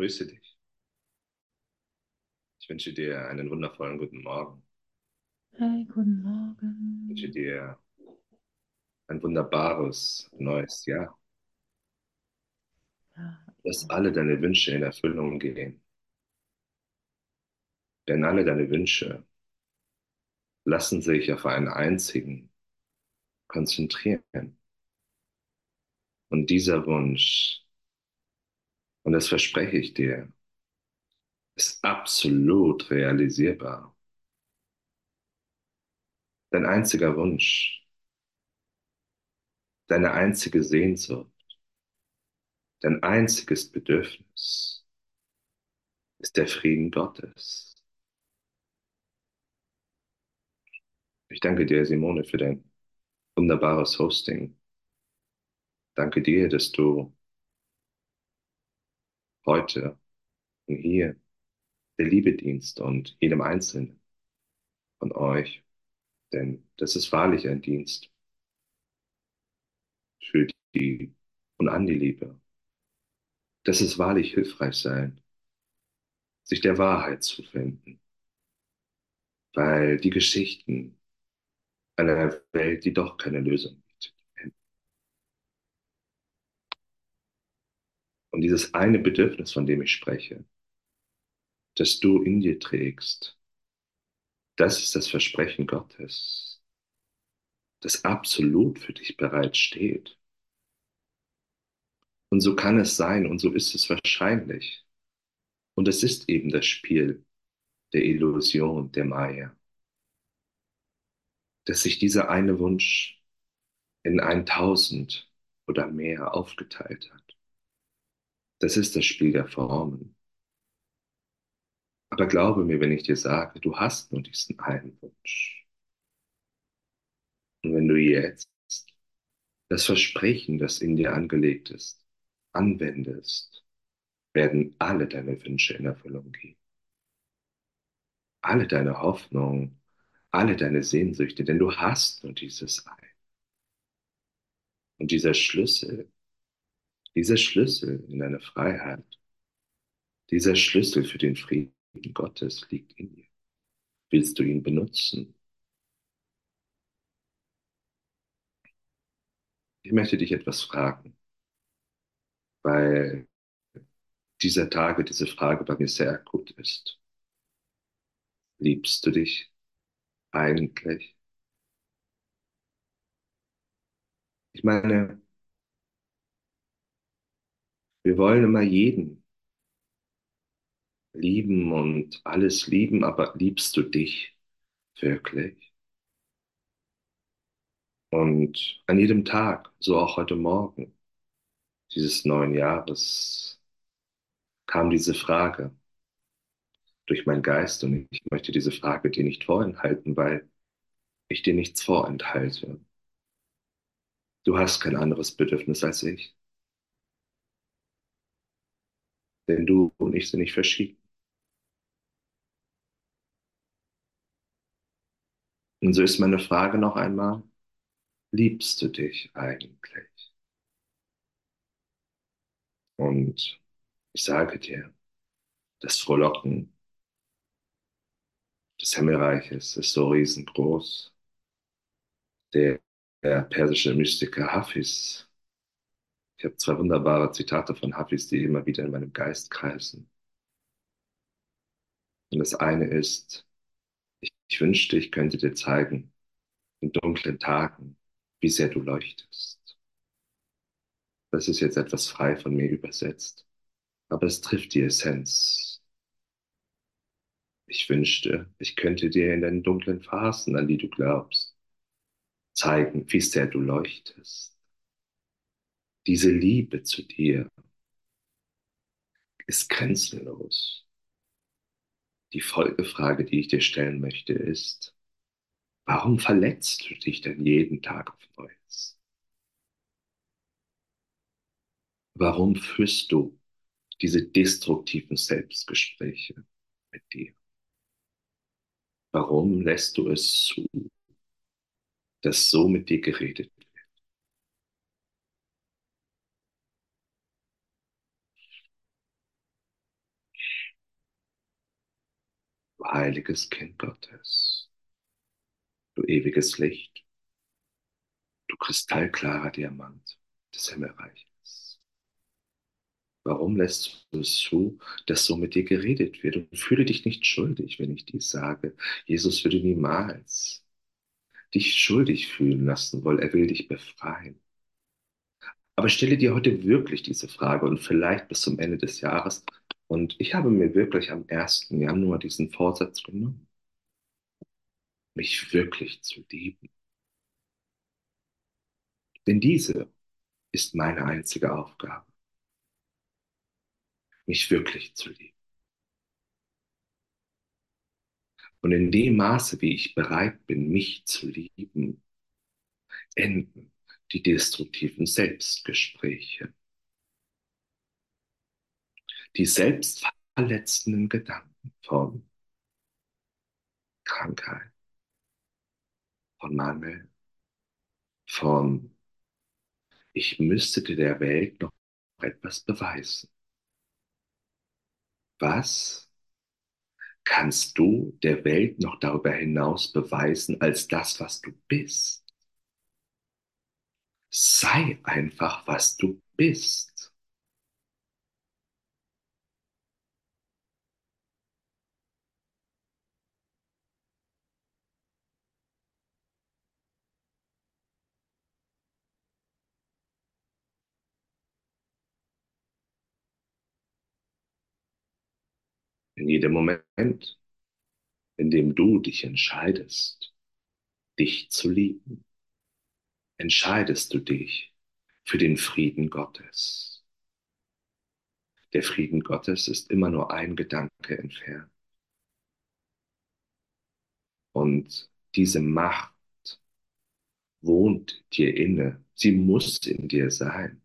Grüße dich. Ich wünsche dir einen wundervollen guten Morgen. Hey, guten Ich Morgen. wünsche dir ein wunderbares neues Jahr, Ja, dass alle deine Wünsche in Erfüllung gehen. Denn alle deine Wünsche lassen sich auf einen einzigen konzentrieren. Und dieser Wunsch, und das verspreche ich dir, ist absolut realisierbar. Dein einziger Wunsch, deine einzige Sehnsucht, dein einziges Bedürfnis ist der Frieden Gottes. Ich danke dir, Simone, für dein wunderbares Hosting. Danke dir, dass du heute und hier der Liebe dienst und jedem Einzelnen von euch, denn das ist wahrlich ein Dienst für die und an die Liebe. Das ist wahrlich hilfreich sein, sich der Wahrheit zu finden, weil die Geschichten einer Welt, die doch keine Lösung Und dieses eine Bedürfnis, von dem ich spreche, das du in dir trägst, das ist das Versprechen Gottes, das absolut für dich bereit steht. Und so kann es sein und so ist es wahrscheinlich. Und es ist eben das Spiel der Illusion, der Maya, dass sich dieser eine Wunsch in ein Tausend oder mehr aufgeteilt hat. Das ist das Spiel der Formen. Aber glaube mir, wenn ich dir sage, du hast nur diesen einen Wunsch. Und wenn du jetzt das Versprechen, das in dir angelegt ist, anwendest, werden alle deine Wünsche in Erfüllung gehen. Alle deine Hoffnungen, alle deine Sehnsüchte, denn du hast nur dieses ein. Und dieser Schlüssel, dieser Schlüssel in deine Freiheit, dieser Schlüssel für den Frieden Gottes liegt in dir. Willst du ihn benutzen? Ich möchte dich etwas fragen, weil dieser Tage diese Frage bei mir sehr akut ist. Liebst du dich eigentlich? Ich meine, wir wollen immer jeden lieben und alles lieben, aber liebst du dich wirklich? Und an jedem Tag, so auch heute Morgen dieses neuen Jahres, kam diese Frage durch meinen Geist und ich möchte diese Frage dir nicht vorenthalten, weil ich dir nichts vorenthalte. Du hast kein anderes Bedürfnis als ich. Denn du und ich sind nicht verschieden. Und so ist meine Frage noch einmal, liebst du dich eigentlich? Und ich sage dir, das Frohlocken des Himmelreiches ist so riesengroß. Der, der persische Mystiker Hafiz, ich habe zwei wunderbare Zitate von Hafiz, die immer wieder in meinem Geist kreisen. Und das eine ist, ich, ich wünschte, ich könnte dir zeigen, in dunklen Tagen, wie sehr du leuchtest. Das ist jetzt etwas frei von mir übersetzt, aber es trifft die Essenz. Ich wünschte, ich könnte dir in deinen dunklen Phasen, an die du glaubst, zeigen, wie sehr du leuchtest. Diese Liebe zu dir ist grenzenlos. Die Folgefrage, die ich dir stellen möchte, ist, warum verletzt du dich denn jeden Tag auf Neues? Warum führst du diese destruktiven Selbstgespräche mit dir? Warum lässt du es zu, dass so mit dir geredet du heiliges Kind Gottes, du ewiges Licht, du kristallklarer Diamant des Himmelreiches. Warum lässt du es zu, dass so mit dir geredet wird? Und fühle dich nicht schuldig, wenn ich dies sage. Jesus würde niemals dich schuldig fühlen lassen wollen. Er will dich befreien. Aber stelle dir heute wirklich diese Frage und vielleicht bis zum Ende des Jahres. Und ich habe mir wirklich am 1. Januar diesen Vorsatz genommen, mich wirklich zu lieben. Denn diese ist meine einzige Aufgabe, mich wirklich zu lieben. Und in dem Maße, wie ich bereit bin, mich zu lieben, enden die destruktiven Selbstgespräche, die selbstverletzenden Gedanken von Krankheit, von Mangel, von ich müsste der Welt noch etwas beweisen. Was kannst du der Welt noch darüber hinaus beweisen als das, was du bist? Sei einfach, was du bist. In jedem Moment, in dem du dich entscheidest, dich zu lieben, entscheidest du dich für den Frieden Gottes. Der Frieden Gottes ist immer nur ein Gedanke entfernt. Und diese Macht wohnt dir inne. Sie muss in dir sein.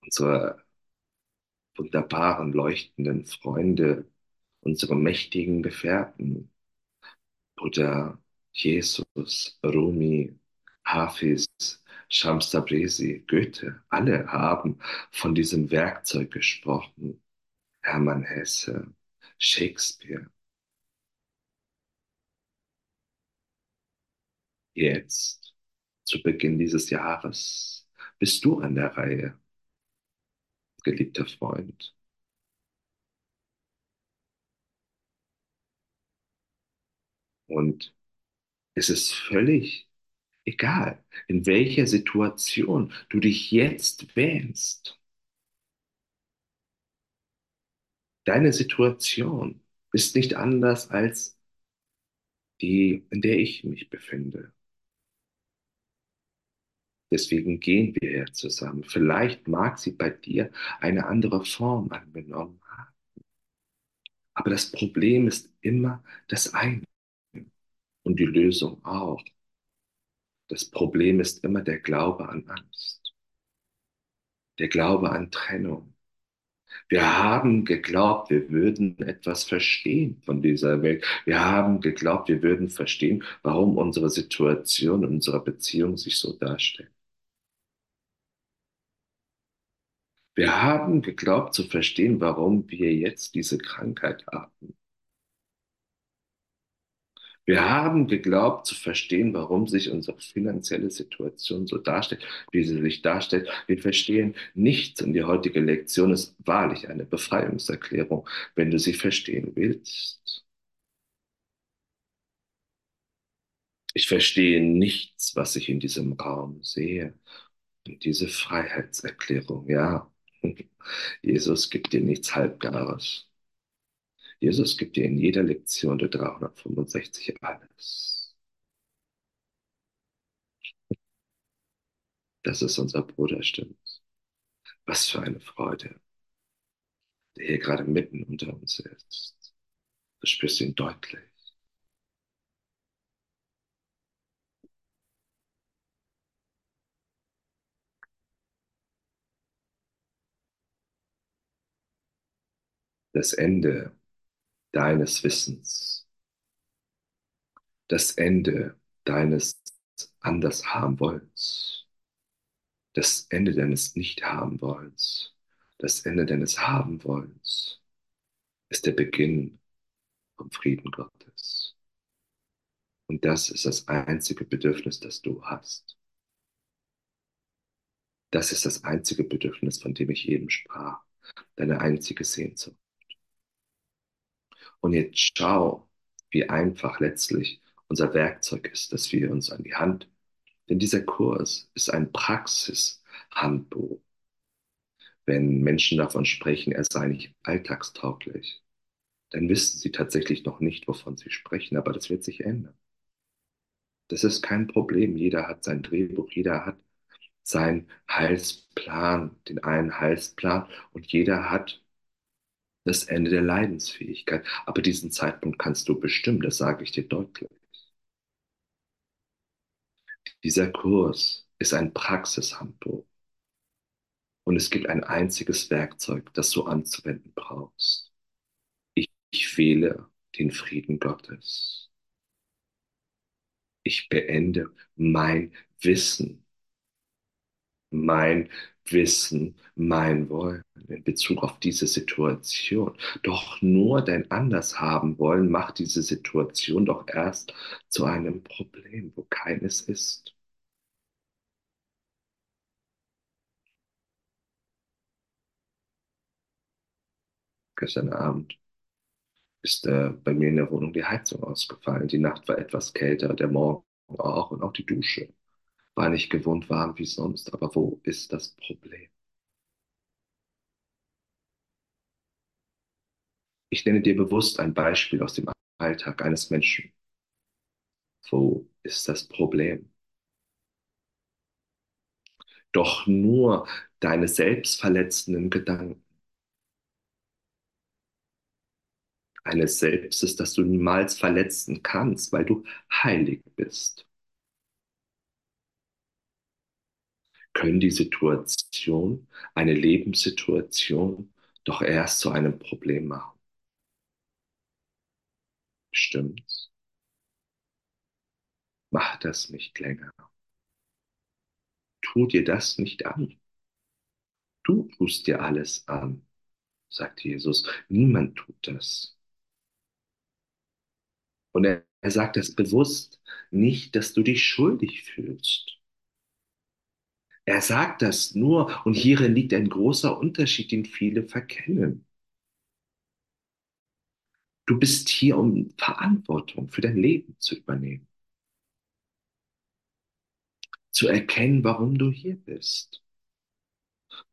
Unsere wunderbaren, leuchtenden Freunde, unsere mächtigen Gefährten, Buddha, Jesus, Rumi, Hafiz, Shams Tabrizi, Goethe, alle haben von diesem Werkzeug gesprochen. Hermann Hesse, Shakespeare. Jetzt, zu Beginn dieses Jahres, bist du an der Reihe, geliebter Freund. Und es ist völlig egal, in welcher Situation du dich jetzt wähnst. Deine Situation ist nicht anders als die, in der ich mich befinde. Deswegen gehen wir ja zusammen. Vielleicht mag sie bei dir eine andere Form angenommen haben. Aber das Problem ist immer das eine und die Lösung auch. Das Problem ist immer der Glaube an Angst, der Glaube an Trennung. Wir haben geglaubt, wir würden etwas verstehen von dieser Welt. Wir haben geglaubt, wir würden verstehen, warum unsere Situation, unsere Beziehung sich so darstellt. Wir haben geglaubt zu verstehen, warum wir jetzt diese Krankheit haben. Wir haben geglaubt zu verstehen, warum sich unsere finanzielle Situation so darstellt, wie sie sich darstellt. Wir verstehen nichts und die heutige Lektion ist wahrlich eine Befreiungserklärung, wenn du sie verstehen willst. Ich verstehe nichts, was ich in diesem Raum sehe. Und diese Freiheitserklärung, ja, Jesus gibt dir nichts Halbgares. Jesus gibt dir in jeder Lektion der 365 alles. Das ist unser Bruder, stimmt's? Was für eine Freude, der hier gerade mitten unter uns ist. Du spürst ihn deutlich. Das Ende deines Wissens, das Ende deines anders haben wollens, das Ende deines nicht haben wollens, das Ende deines haben wollens ist der Beginn vom Frieden Gottes. Und das ist das einzige Bedürfnis, das du hast. Das ist das einzige Bedürfnis, von dem ich eben sprach. Deine einzige Sehnsucht. Und jetzt schau, wie einfach letztlich unser Werkzeug ist, das wir uns an die Hand. Denn dieser Kurs ist ein Praxishandbuch. Wenn Menschen davon sprechen, er sei nicht alltagstauglich, dann wissen sie tatsächlich noch nicht, wovon sie sprechen, aber das wird sich ändern. Das ist kein Problem. Jeder hat sein Drehbuch, jeder hat seinen Heilsplan, den einen Heilsplan und jeder hat das Ende der Leidensfähigkeit. Aber diesen Zeitpunkt kannst du bestimmen, das sage ich dir deutlich. Dieser Kurs ist ein Praxishandbuch. Und es gibt ein einziges Werkzeug, das du anzuwenden brauchst. Ich, ich wähle den Frieden Gottes. Ich beende mein Wissen, mein Wissen, mein Wollen in Bezug auf diese Situation. Doch nur dein Andershaben wollen macht diese Situation doch erst zu einem Problem, wo keines ist. Gestern Abend ist äh, bei mir in der Wohnung die Heizung ausgefallen. Die Nacht war etwas kälter, der Morgen auch und auch die Dusche war nicht gewohnt warm wie sonst. Aber wo ist das Problem? Ich nenne dir bewusst ein Beispiel aus dem Alltag eines Menschen. Wo ist das Problem? Doch nur deine selbstverletzenden Gedanken eines Selbstes, das du niemals verletzen kannst, weil du heilig bist. Können die Situation, eine Lebenssituation, doch erst zu einem Problem machen. Stimmt's? Mach das nicht länger. Tu dir das nicht an. Du tust dir alles an, sagt Jesus. Niemand tut das. Und er, er sagt das bewusst, nicht, dass du dich schuldig fühlst. Er sagt das nur, und hierin liegt ein großer Unterschied, den viele verkennen. Du bist hier, um Verantwortung für dein Leben zu übernehmen. Zu erkennen, warum du hier bist.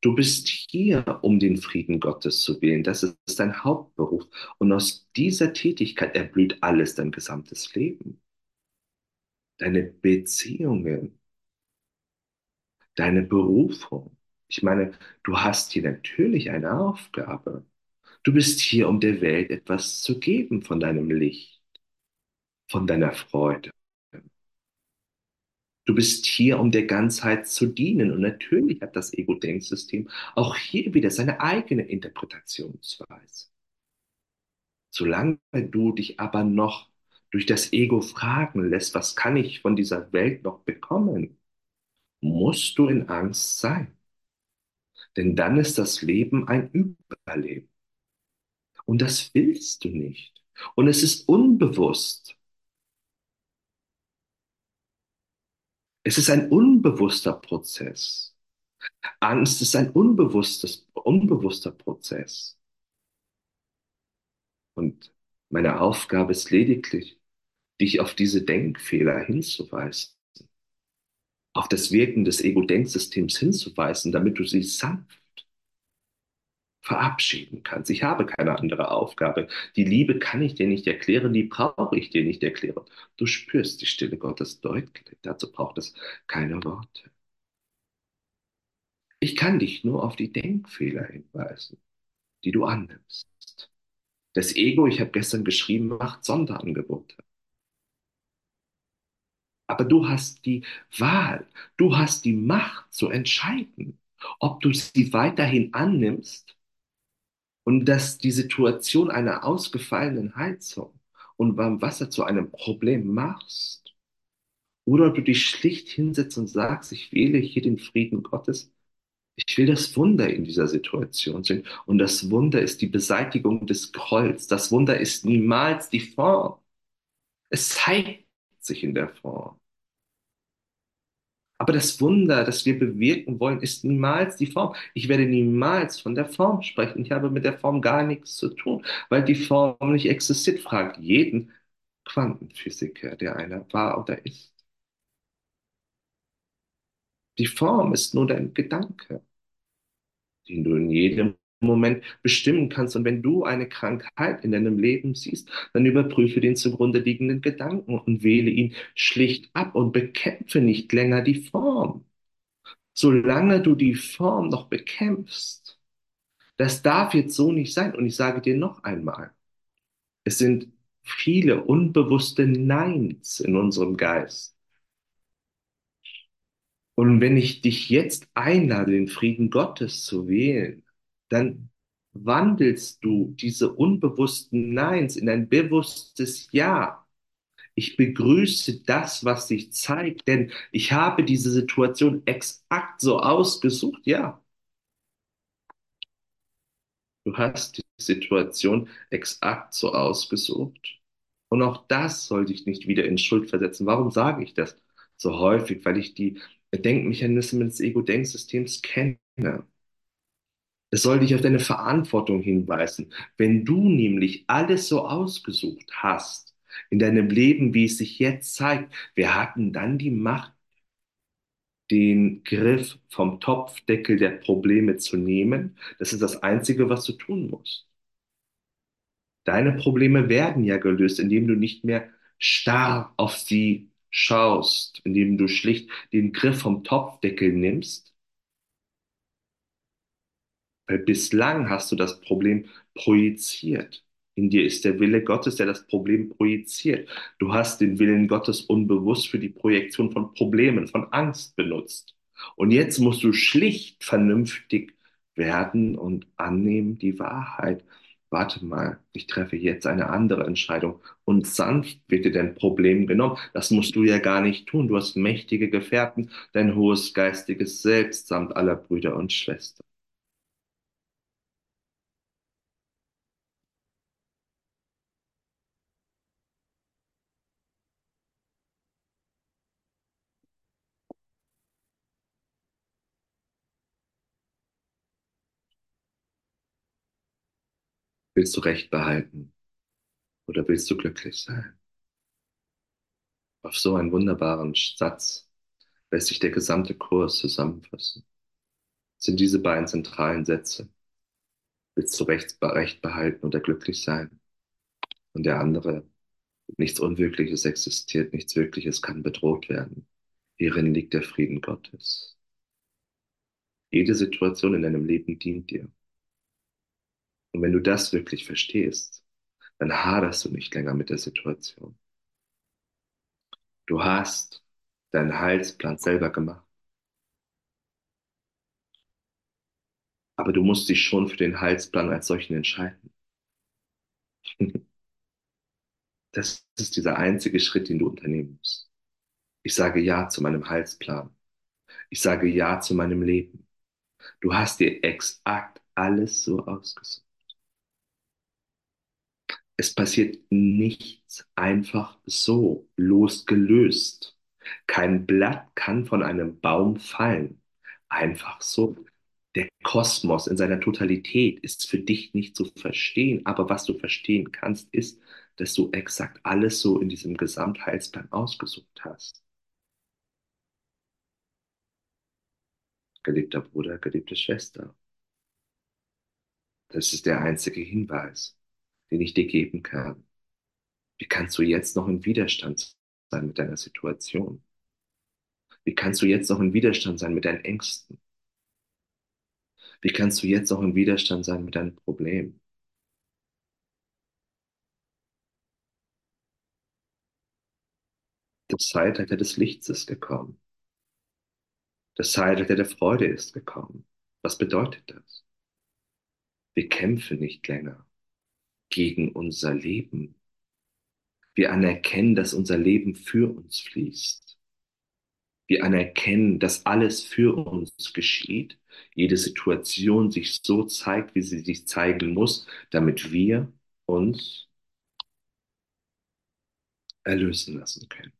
Du bist hier, um den Frieden Gottes zu wählen. Das ist dein Hauptberuf. Und aus dieser Tätigkeit erblüht alles dein gesamtes Leben. Deine Beziehungen, deine Berufung. Ich meine, du hast hier natürlich eine Aufgabe. Du bist hier, um der Welt etwas zu geben von deinem Licht, von deiner Freude, Du bist hier, um der Ganzheit zu dienen. Und natürlich hat das Ego-Denksystem auch hier wieder seine eigene Interpretationsweise. Solange du dich aber noch durch das Ego fragen lässt, was kann ich von dieser Welt noch bekommen, musst du in Angst sein. Denn dann ist das Leben ein Überleben. Und das willst du nicht. Und es ist unbewusst. Es ist ein unbewusster Prozess. Angst ist ein unbewusstes, unbewusster Prozess. Und meine Aufgabe ist lediglich, dich auf diese Denkfehler hinzuweisen, auf das Wirken des Ego-Denksystems hinzuweisen, damit du sie sanft verabschieden kannst. Ich habe keine andere Aufgabe. Die Liebe kann ich dir nicht erklären, die brauche ich dir nicht erklären. Du spürst die Stille Gottes deutlich. Dazu braucht es keine Worte. Ich kann dich nur auf die Denkfehler hinweisen, die du annimmst. Das Ego, ich habe gestern geschrieben, macht Sonderangebote. Aber du hast die Wahl, du hast die Macht zu entscheiden, ob du sie weiterhin annimmst und dass die Situation einer ausgefallenen Heizung und warmem Wasser zu einem Problem machst, oder du dich schlicht hinsetzt und sagst, ich wähle hier den Frieden Gottes, Ich will das Wunder in dieser Situation sehen. Und das Wunder ist die Beseitigung des Grolls. Das Wunder ist niemals die Form. Es zeigt sich in der Form. Aber das Wunder, das wir bewirken wollen, ist niemals die Form. Ich werde niemals von der Form sprechen. Ich habe mit der Form gar nichts zu tun, weil die Form nicht existiert. Fragt jeden Quantenphysiker, der einer war oder ist. Die Form ist nur dein Gedanke, den du in jedem Moment bestimmen kannst. Und wenn du eine Krankheit in deinem Leben siehst, dann überprüfe den zugrunde liegenden Gedanken und wähle ihn schlicht ab und bekämpfe nicht länger die Form. Solange du die Form noch bekämpfst, das darf jetzt so nicht sein. Und ich sage dir noch einmal, es sind viele unbewusste Neins in unserem Geist. Und wenn ich dich jetzt einlade, den Frieden Gottes zu wählen, dann wandelst du diese unbewussten Neins in ein bewusstes Ja. Ich begrüße das, was sich zeigt, denn ich habe diese Situation exakt so ausgesucht. Ja, du hast die Situation exakt so ausgesucht. Und auch das soll dich nicht wieder in Schuld versetzen. Warum sage ich das so häufig? Weil ich die Denkmechanismen des Ego-Denksystems kenne. Es soll dich auf deine Verantwortung hinweisen. Wenn du nämlich alles so ausgesucht hast in deinem Leben, wie es sich jetzt zeigt, wir hatten dann die Macht, den Griff vom Topfdeckel der Probleme zu nehmen. Das ist das Einzige, was du tun musst. Deine Probleme werden ja gelöst, indem du nicht mehr starr auf sie schaust, indem du schlicht den Griff vom Topfdeckel nimmst weil bislang hast du das Problem projiziert. In dir ist der Wille Gottes, der das Problem projiziert. Du hast den Willen Gottes unbewusst für die Projektion von Problemen, von Angst benutzt. Und jetzt musst du schlicht vernünftig werden und annehmen die Wahrheit. Warte mal, ich treffe jetzt eine andere Entscheidung. Und sanft wird dir dein Problem genommen. Das musst du ja gar nicht tun. Du hast mächtige Gefährten, dein hohes geistiges Selbst samt aller Brüder und Schwestern. Willst du Recht behalten oder willst du glücklich sein? Auf so einen wunderbaren Satz lässt sich der gesamte Kurs zusammenfassen. Es sind diese beiden zentralen Sätze. Willst du Recht, Recht behalten oder glücklich sein? Und der andere, nichts Unwirkliches existiert, nichts Wirkliches kann bedroht werden. Hierin liegt der Frieden Gottes. Jede Situation in deinem Leben dient dir. Und wenn du das wirklich verstehst, dann haderst du nicht länger mit der Situation. Du hast deinen Heilsplan selber gemacht. Aber du musst dich schon für den Heilsplan als solchen entscheiden. Das ist dieser einzige Schritt, den du unternehmen musst. Ich sage Ja zu meinem Heilsplan. Ich sage Ja zu meinem Leben. Du hast dir exakt alles so ausgesucht. Es passiert nichts einfach so, losgelöst. Kein Blatt kann von einem Baum fallen. Einfach so. Der Kosmos in seiner Totalität ist für dich nicht zu verstehen, aber was du verstehen kannst, ist, dass du exakt alles so in diesem Gesamtheilsplan ausgesucht hast. Geliebter Bruder, geliebte Schwester. Das ist der einzige Hinweis den ich dir geben kann. Wie kannst du jetzt noch in Widerstand sein mit deiner Situation? Wie kannst du jetzt noch in Widerstand sein mit deinen Ängsten? Wie kannst du jetzt noch in Widerstand sein mit deinen Problemen? Das Zeitalter des Lichts ist gekommen. Das Zeitalter der Freude ist gekommen. Was bedeutet das? Wir kämpfen nicht länger gegen unser Leben. Wir anerkennen, dass unser Leben für uns fließt. Wir anerkennen, dass alles für uns geschieht. jede Situation sich so zeigt, wie sie sich zeigen muss, damit wir uns erlösen lassen können,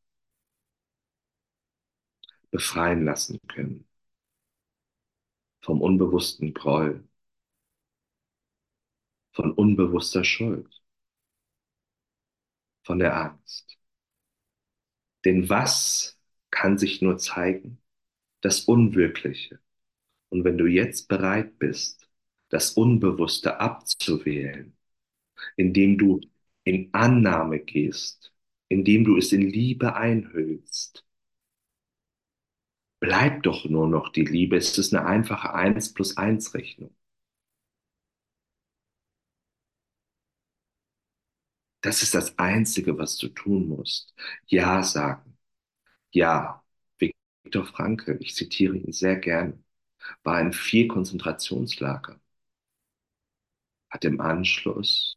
befreien lassen können vom unbewussten Groll, von unbewusster Schuld, von der Angst. Denn was kann sich nur zeigen? Das Unwirkliche. Und wenn du jetzt bereit bist, das Unbewusste abzuwählen, indem du in Annahme gehst, indem du es in Liebe einhüllst, bleibt doch nur noch die Liebe. Es ist eine einfache 1 plus 1 Rechnung. Das ist das Einzige, was du tun musst. Ja sagen. Ja. Viktor Frankl, ich zitiere ihn sehr gerne, war in vier Konzentrationslager, hat im Anschluss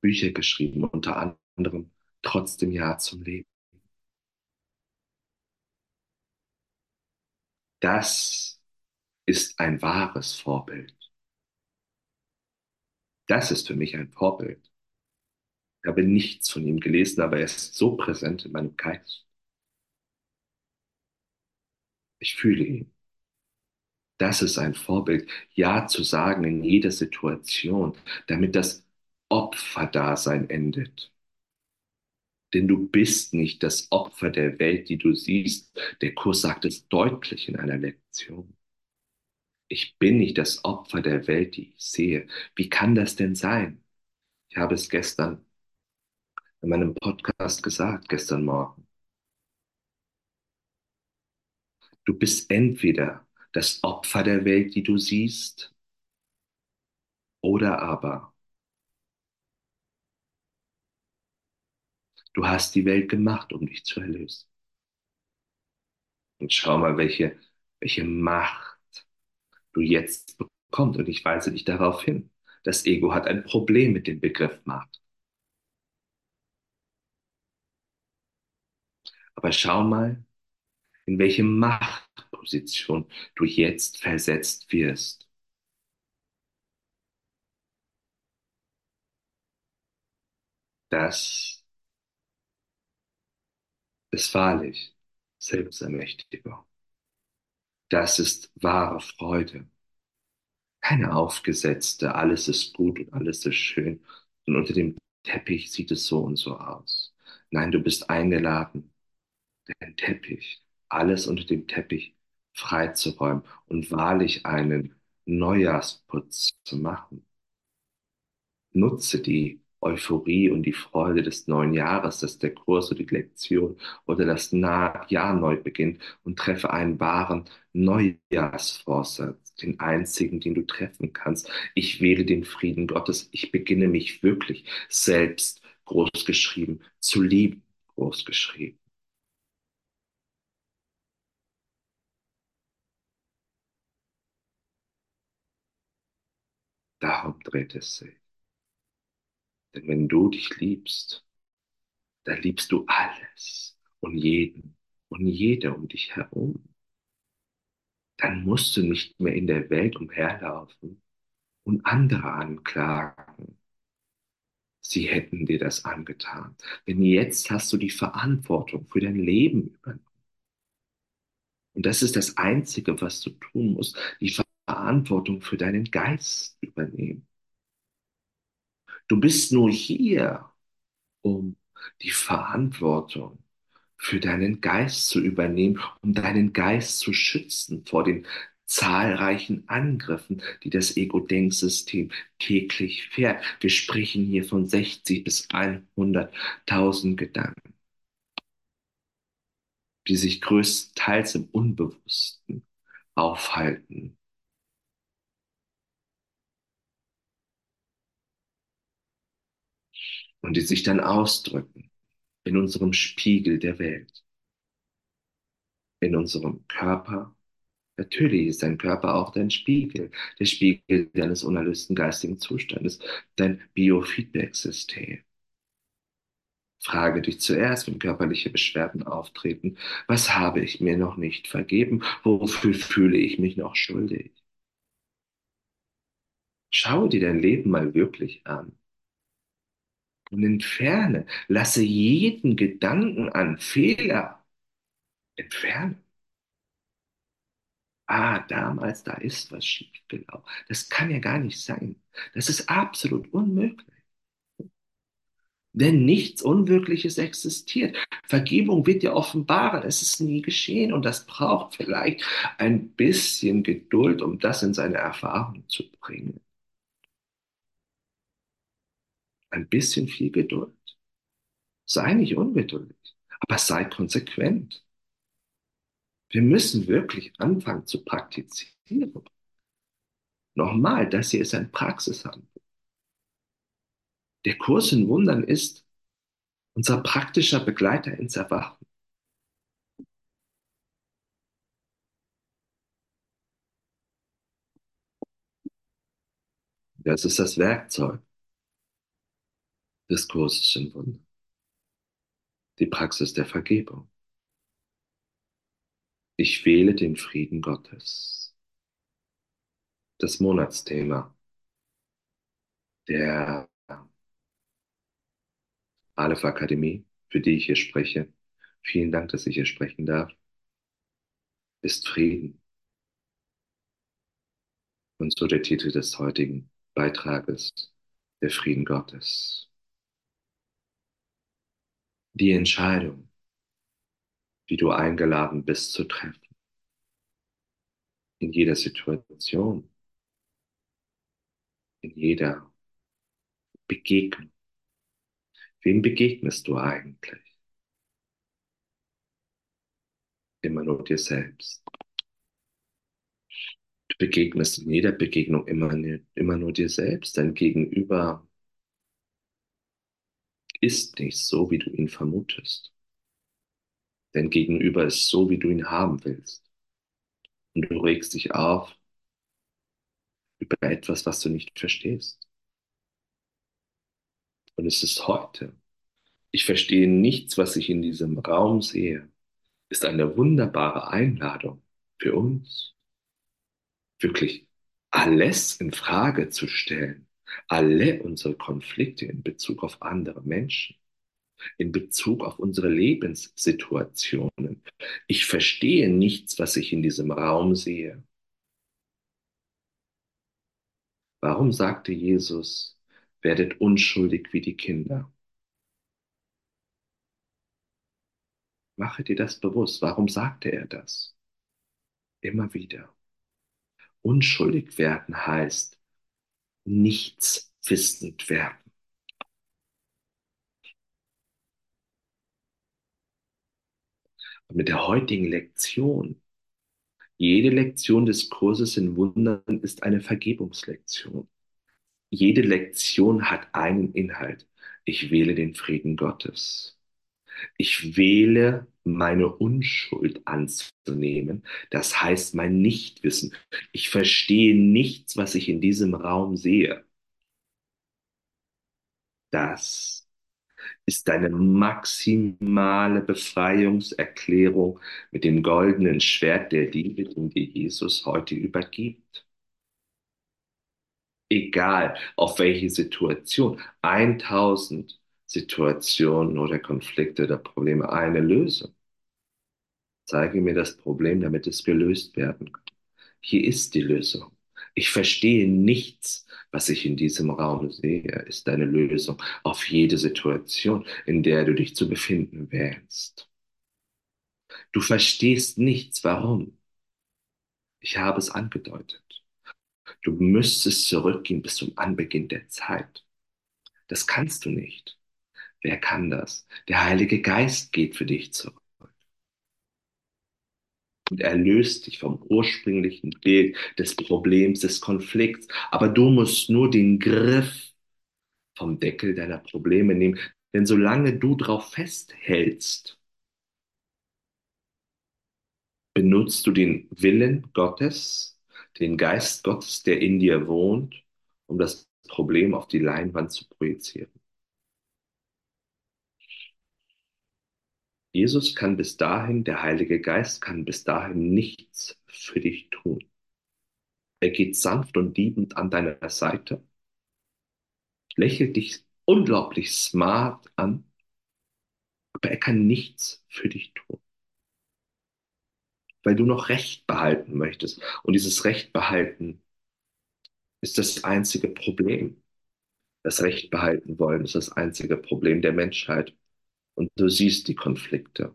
Bücher geschrieben, unter anderem Trotzdem Ja zum Leben. Das ist ein wahres Vorbild. Das ist für mich ein Vorbild. Ich habe nichts von ihm gelesen, aber er ist so präsent in meinem Geist. Ich fühle ihn. Das ist ein Vorbild, Ja zu sagen in jeder Situation, damit das Opferdasein endet. Denn du bist nicht das Opfer der Welt, die du siehst. Der Kurs sagt es deutlich in einer Lektion. Ich bin nicht das Opfer der Welt, die ich sehe. Wie kann das denn sein? Ich habe es gestern in meinem Podcast gesagt, gestern Morgen. Du bist entweder das Opfer der Welt, die du siehst, oder aber du hast die Welt gemacht, um dich zu erlösen. Und schau mal, welche, welche Macht du jetzt bekommst. Und ich weise dich darauf hin. Das Ego hat ein Problem mit dem Begriff Macht. Aber schau mal, in welche Machtposition du jetzt versetzt wirst. Das ist wahrlich Selbstermächtigung. Das ist wahre Freude. Keine aufgesetzte, alles ist gut und alles ist schön. Und unter dem Teppich sieht es so und so aus. Nein, du bist eingeladen, den Teppich, alles unter dem Teppich freizuräumen und wahrlich einen Neujahrsputz zu machen. Nutze die Euphorie und die Freude des neuen Jahres, dass der Kurs oder die Lektion oder das Jahr neu beginnt und treffe einen wahren Neujahrsvorsatz, den einzigen, den du treffen kannst. Ich wähle den Frieden Gottes. Ich beginne mich wirklich selbst großgeschrieben zu lieben, großgeschrieben. Darum dreht es sich. Denn wenn du dich liebst, dann liebst du alles und jeden und jede um dich herum. Dann musst du nicht mehr in der Welt umherlaufen und andere anklagen. Sie hätten dir das angetan. Denn jetzt hast du die Verantwortung für dein Leben übernommen. Und das ist das Einzige, was du tun musst, die Verantwortung für deinen Geist übernehmen. Du bist nur hier, um die Verantwortung für deinen Geist zu übernehmen, um deinen Geist zu schützen vor den zahlreichen Angriffen, die das Ego-Denksystem täglich fährt. Wir sprechen hier von 60 bis 100.000 Gedanken, die sich größtenteils im Unbewussten aufhalten und die sich dann ausdrücken in unserem Spiegel der Welt, in unserem Körper. Natürlich ist dein Körper auch dein Spiegel, der Spiegel deines unerlösten geistigen Zustandes, dein Biofeedback-System. Frage dich zuerst, wenn körperliche Beschwerden auftreten, was habe ich mir noch nicht vergeben? Wofür fühle ich mich noch schuldig? Schau dir dein Leben mal wirklich an entferne, lasse jeden Gedanken an Fehler entfernen. Ah, damals, da ist was schiefgelaufen. Das kann ja gar nicht sein. Das ist absolut unmöglich. Denn nichts Unwirkliches existiert. Vergebung wird dir offenbaren. Es ist nie geschehen und das braucht vielleicht ein bisschen Geduld, um das in seine Erfahrung zu bringen. Ein bisschen viel Geduld. Sei nicht ungeduldig, aber sei konsequent. Wir müssen wirklich anfangen zu praktizieren. Nochmal, das hier ist ein Praxishandel. Der Kurs in Wundern ist unser praktischer Begleiter ins Erwachen. Das ist das Werkzeug des Kurses in Wundern. Die Praxis der Vergebung. Ich wähle den Frieden Gottes. Das Monatsthema der Aleph Akademie, für die ich hier spreche. Vielen Dank, dass ich hier sprechen darf. Ist Frieden. Und so der Titel des heutigen Beitrages, der Frieden Gottes. Die Entscheidung, die du eingeladen bist zu treffen, in jeder Situation, in jeder Begegnung. Wem begegnest du eigentlich? Immer nur dir selbst. Du begegnest in jeder Begegnung immer, immer nur dir selbst. Dein Gegenüber ist nicht so, wie du ihn vermutest. Dein Gegenüber ist so, wie du ihn haben willst. Und du regst dich auf über etwas, was du nicht verstehst. Und es ist heute. Ich verstehe nichts, was ich in diesem Raum sehe. Ist eine wunderbare Einladung für uns, wirklich alles in Frage zu stellen, alle unsere Konflikte in Bezug auf andere Menschen, in Bezug auf unsere Lebenssituationen. Ich verstehe nichts, was ich in diesem Raum sehe. Warum sagte Jesus, werdet unschuldig wie die Kinder? Mache dir das bewusst. Warum sagte er das? Immer wieder. Unschuldig werden heißt nichts wissend werden. Und mit der heutigen Lektion, jede Lektion des Kurses in Wundern ist eine Vergebungslektion. Jede Lektion hat einen Inhalt. Ich wähle den Frieden Gottes. Ich wähle meine Unschuld anzunehmen. Das heißt mein Nichtwissen. Ich verstehe nichts, was ich in diesem Raum sehe. Das ist deine maximale Befreiungserklärung mit dem goldenen Schwert der Liebe, den dir Jesus heute übergibt. Egal auf welche Situation, 1000 Situationen oder Konflikte oder Probleme eine Lösung. Zeige mir das Problem, damit es gelöst werden kann. Hier ist die Lösung. Ich verstehe nichts, was ich in diesem Raum sehe, ist deine Lösung auf jede Situation, in der du dich zu befinden wählst. Du verstehst nichts, warum. Ich habe es angedeutet. Du müsstest zurückgehen bis zum Anbeginn der Zeit. Das kannst du nicht. Wer kann das? Der Heilige Geist geht für dich zurück. Und er löst dich vom ursprünglichen Bild des Problems, des Konflikts. Aber du musst nur den Griff vom Deckel deiner Probleme nehmen. Denn solange du drauf festhältst, benutzt du den Willen Gottes, den Geist Gottes, der in dir wohnt, um das Problem auf die Leinwand zu projizieren. Jesus kann bis dahin, der Heilige Geist kann bis dahin nichts für dich tun. Er geht sanft und liebend an deiner Seite, lächelt dich unglaublich smart an, aber er kann nichts für dich tun, weil du noch Recht behalten möchtest. Und dieses Recht behalten ist das einzige Problem. Das Recht behalten wollen ist das einzige Problem der Menschheit. Und du siehst die Konflikte,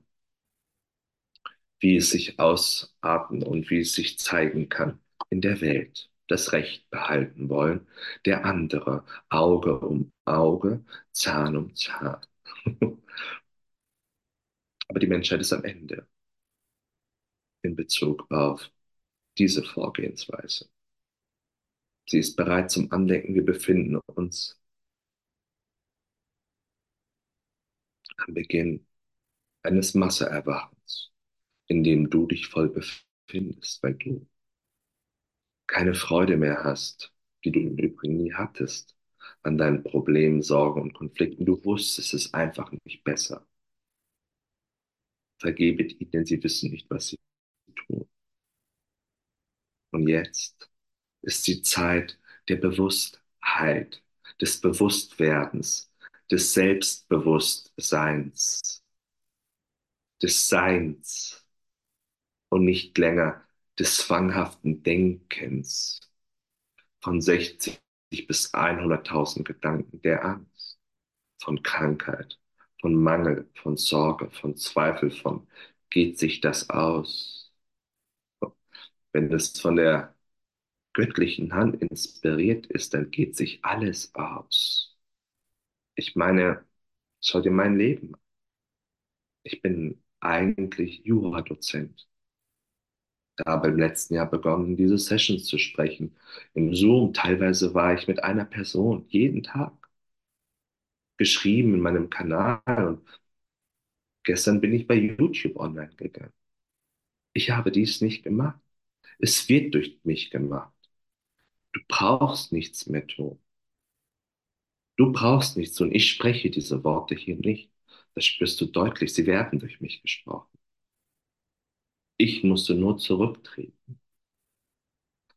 wie es sich ausarten und wie es sich zeigen kann in der Welt. Das Recht behalten wollen, der andere Auge um Auge, Zahn um Zahn. Aber die Menschheit ist am Ende in Bezug auf diese Vorgehensweise. Sie ist bereit zum Andenken. Wir befinden uns am Beginn eines Masseerwachens, in dem du dich voll befindest, weil du keine Freude mehr hast, die du im Übrigen nie hattest, an deinen Problemen, Sorgen und Konflikten. Du wusstest es einfach nicht besser. Vergebet ihnen, denn sie wissen nicht, was sie tun. Und jetzt ist die Zeit der Bewusstheit, des Bewusstwerdens, des Selbstbewusstseins, des Seins und nicht länger des zwanghaften Denkens von 60 bis 100.000 Gedanken der Angst, von Krankheit, von Mangel, von Sorge, von Zweifel, von geht sich das aus? Wenn es von der göttlichen Hand inspiriert ist, dann geht sich alles aus. Ich meine, schau dir mein Leben an. Ich bin eigentlich Juradozent. Habe im letzten Jahr begonnen, diese Sessions zu sprechen. Im Zoom, teilweise war ich mit einer Person jeden Tag geschrieben in meinem Kanal und gestern bin ich bei YouTube online gegangen. Ich habe dies nicht gemacht. Es wird durch mich gemacht. Du brauchst nichts mehr tun. Du brauchst nichts tun. Ich spreche diese Worte hier nicht. Das spürst du deutlich. Sie werden durch mich gesprochen. Ich musste nur zurücktreten.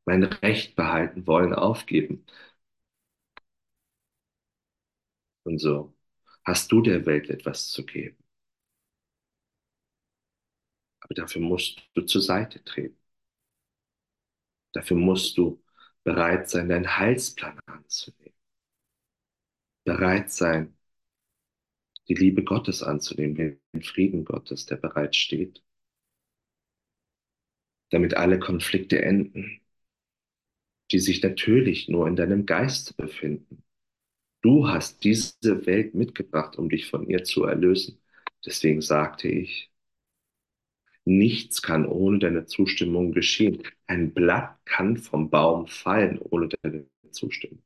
Mein Recht behalten wollen, aufgeben. Und so hast du der Welt etwas zu geben. Aber dafür musst du zur Seite treten. Dafür musst du bereit sein, deinen Heilsplan anzunehmen. Bereit sein, die Liebe Gottes anzunehmen, den Frieden Gottes, der bereit steht, damit alle Konflikte enden, die sich natürlich nur in deinem Geist befinden. Du hast diese Welt mitgebracht, um dich von ihr zu erlösen. Deswegen sagte ich, Nichts kann ohne deine Zustimmung geschehen. Ein Blatt kann vom Baum fallen ohne deine Zustimmung.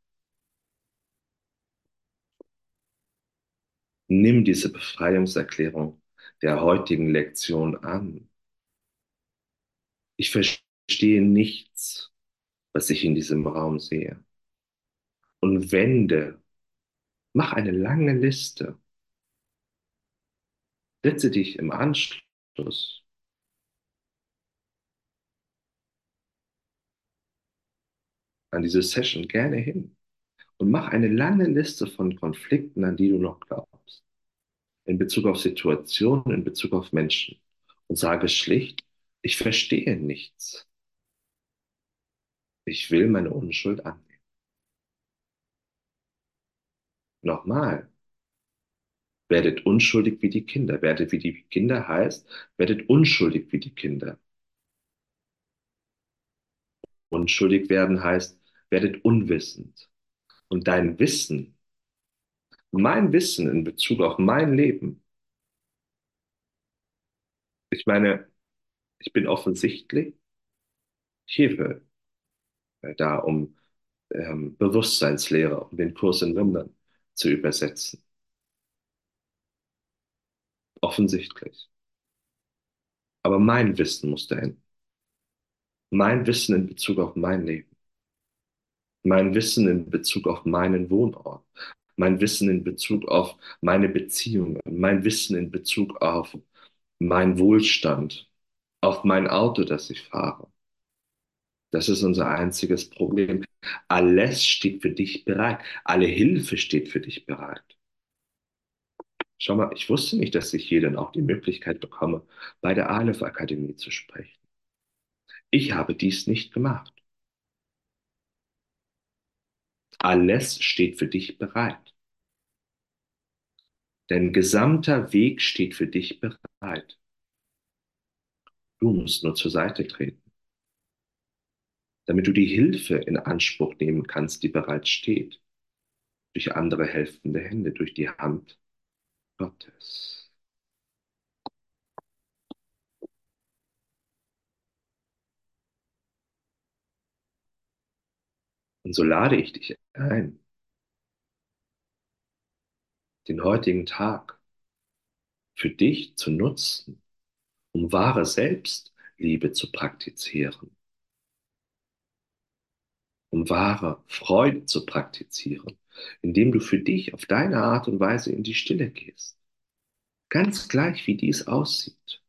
Nimm diese Befreiungserklärung der heutigen Lektion an. Ich verstehe nichts, was ich in diesem Raum sehe. Und wende, mach eine lange Liste. Setze dich im Anschluss an diese Session gerne hin und mach eine lange Liste von Konflikten, an die du noch glaubst. In Bezug auf Situationen, in Bezug auf Menschen. Und sage schlicht, ich verstehe nichts. Ich will meine Unschuld annehmen. Nochmal. Werdet unschuldig wie die Kinder. Werdet wie die Kinder heißt, werdet unschuldig wie die Kinder. Unschuldig werden heißt, werdet unwissend. Und dein Wissen, mein Wissen in Bezug auf mein Leben, ich meine, ich bin offensichtlich hierfür äh, da, um ähm, Bewusstseinslehre, um den Kurs in Wundern zu übersetzen. Offensichtlich. Aber mein Wissen musste enden. Mein Wissen in Bezug auf mein Leben mein Wissen in Bezug auf meinen Wohnort, mein Wissen in Bezug auf meine Beziehungen, mein Wissen in Bezug auf mein Wohlstand, auf mein Auto, das ich fahre. Das ist unser einziges Problem. Alles steht für dich bereit. Alle Hilfe steht für dich bereit. Schau mal, ich wusste nicht, dass ich hier dann auch die Möglichkeit bekomme, bei der Aleph Akademie zu sprechen. Ich habe dies nicht gemacht. Alles steht für dich bereit. Dein gesamter Weg steht für dich bereit. Du musst nur zur Seite treten, damit du die Hilfe in Anspruch nehmen kannst, die bereits steht, durch andere helfende Hände, durch die Hand Gottes. Und so lade ich dich ein, den heutigen Tag für dich zu nutzen, um wahre Selbstliebe zu praktizieren, um wahre Freude zu praktizieren, indem du für dich auf deine Art und Weise in die Stille gehst. Ganz gleich, wie dies aussieht.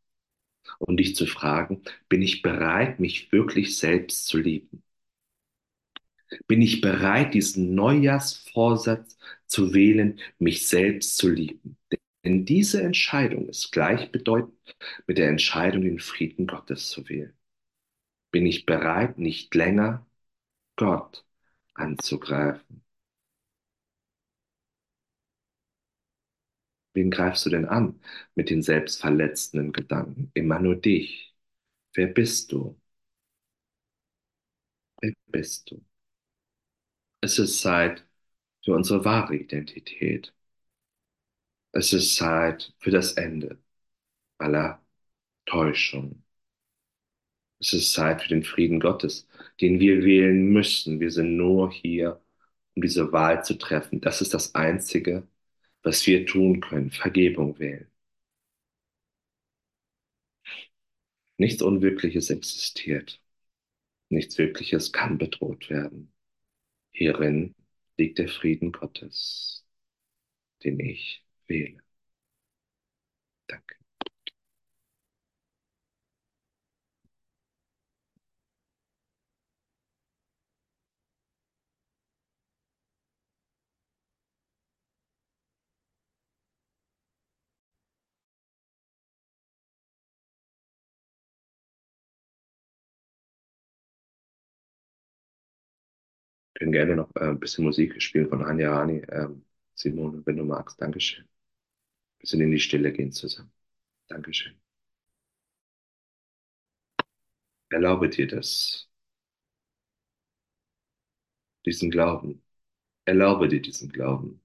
Um dich zu fragen, bin ich bereit, mich wirklich selbst zu lieben? Bin ich bereit, diesen Neujahrsvorsatz zu wählen, mich selbst zu lieben? Denn diese Entscheidung ist gleichbedeutend mit der Entscheidung, den Frieden Gottes zu wählen. Bin ich bereit, nicht länger Gott anzugreifen? Wen greifst du denn an mit den selbstverletzenden Gedanken? Immer nur dich. Wer bist du? Wer bist du? Es ist Zeit für unsere wahre Identität. Es ist Zeit für das Ende aller Täuschung. Es ist Zeit für den Frieden Gottes, den wir wählen müssen. Wir sind nur hier, um diese Wahl zu treffen. Das ist das Einzige, was wir tun können. Vergebung wählen. Nichts Unwirkliches existiert. Nichts Wirkliches kann bedroht werden. Hierin liegt der Frieden Gottes, den ich wähle. Danke. Können gerne noch äh, ein bisschen Musik spielen von Anja Rani. Ähm, Simone, wenn du magst. Dankeschön. Wir bisschen in die Stille gehen zusammen. Dankeschön. Erlaube dir das, diesen Glauben. Erlaube dir diesen Glauben.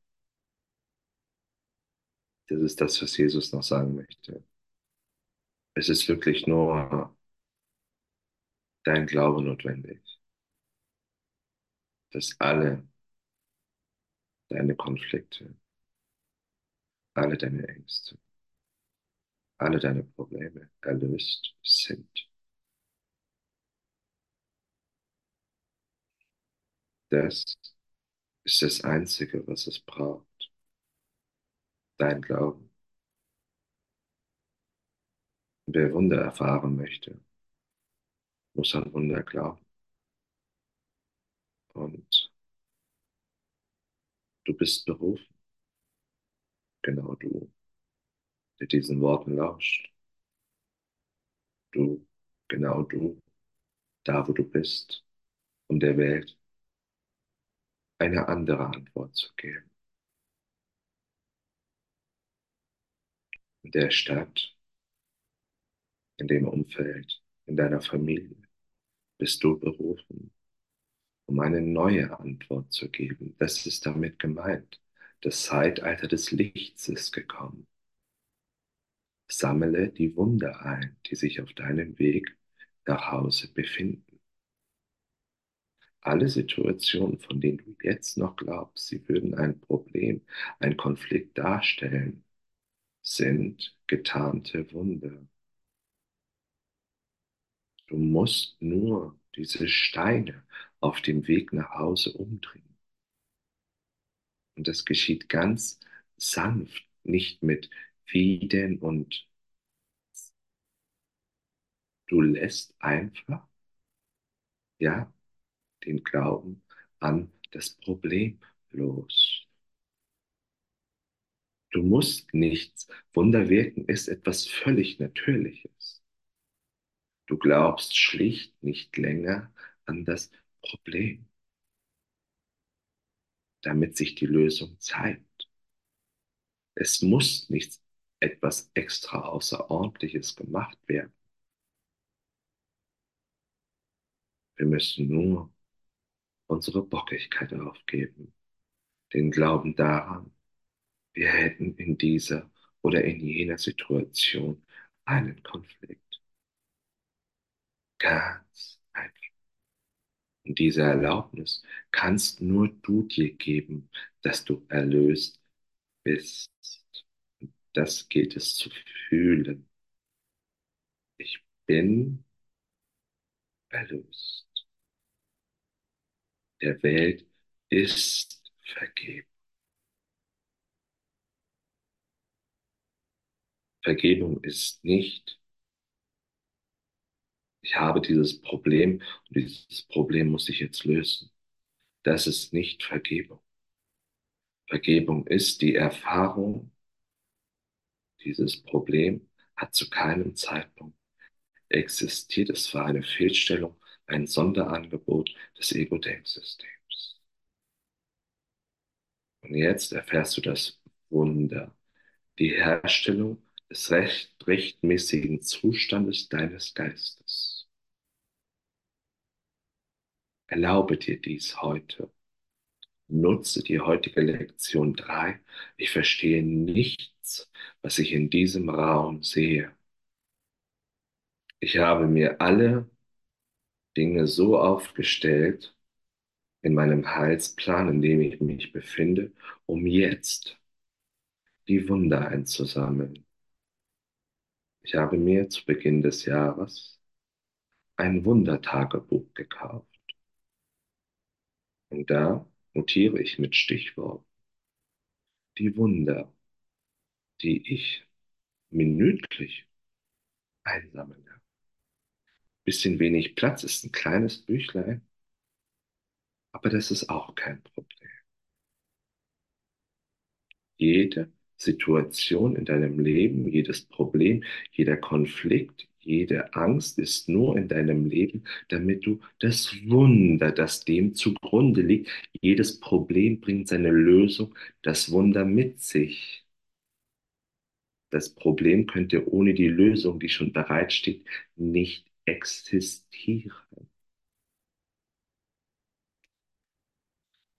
Das ist das, was Jesus noch sagen möchte. Es ist wirklich nur dein Glaube notwendig, dass alle deine Konflikte, alle deine Ängste, alle deine Probleme erlöst sind. Das ist das Einzige, was es braucht. Dein Glauben. Wer Wunder erfahren möchte, muss an Wunder glauben. Und du bist berufen, genau du, der diesen Worten lauscht. Du, genau du, da wo du bist, um der Welt eine andere Antwort zu geben. In der Stadt, in dem Umfeld, in deiner Familie bist du berufen, um eine neue Antwort zu geben. Das ist damit gemeint. Das Zeitalter des Lichts ist gekommen. Sammle die Wunder ein, die sich auf deinem Weg nach Hause befinden. Alle Situationen, von denen du jetzt noch glaubst, sie würden ein Problem, ein Konflikt darstellen, sind getarnte Wunder. Du musst nur diese Steine auf dem Weg nach Hause umdrehen. Und das geschieht ganz sanft, nicht mit Wieden und Du lässt einfach, ja, den Glauben an das Problem los. Du musst nichts. Wunder wirken ist etwas völlig Natürliches. Du glaubst schlicht nicht länger an das Problem, damit sich die Lösung zeigt. Es muss nichts etwas extra Außerordentliches gemacht werden. Wir müssen nur unsere Bockigkeit aufgeben, den Glauben daran, wir hätten in dieser oder in jener Situation einen Konflikt. Ganz. Und diese Erlaubnis kannst nur du dir geben, dass du erlöst bist. Und das gilt es zu fühlen. Ich bin erlöst. Der Welt ist vergeben. Vergebung ist nicht, ich habe dieses Problem und dieses Problem muss ich jetzt lösen. Das ist nicht Vergebung. Vergebung ist die Erfahrung, dieses Problem hat zu keinem Zeitpunkt existiert. Es war eine Fehlstellung, ein Sonderangebot des Ego-Denksystems. Und jetzt erfährst du das Wunder, die Herstellung des recht, rechtmäßigen Zustandes deines Geistes. Erlaube dir dies heute. Nutze die heutige Lektion 3. Ich verstehe nichts, was ich in diesem Raum sehe. Ich habe mir alle Dinge so aufgestellt in meinem Heilsplan, in dem ich mich befinde, um jetzt die Wunder einzusammeln. Ich habe mir zu Beginn des Jahres ein Wundertagebuch gekauft. Und da notiere ich mit Stichworten die Wunder, die ich minütlich einsammle. Bisschen wenig Platz ist ein kleines Büchlein, aber das ist auch kein Problem. Jede Situation in deinem Leben, jedes Problem, jeder Konflikt, jede Angst ist nur in deinem Leben, damit du das Wunder, das dem zugrunde liegt, jedes Problem bringt seine Lösung, das Wunder mit sich. Das Problem könnte ohne die Lösung, die schon bereitsteht, nicht existieren.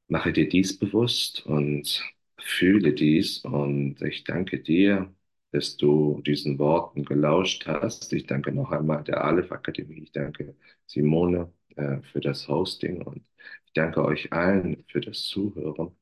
Mache dir dies bewusst und fühle dies und ich danke dir, dass du diesen Worten gelauscht hast. Ich danke noch einmal der Aleph Akademie. Ich danke Simone äh, für das Hosting und ich danke euch allen für das Zuhören.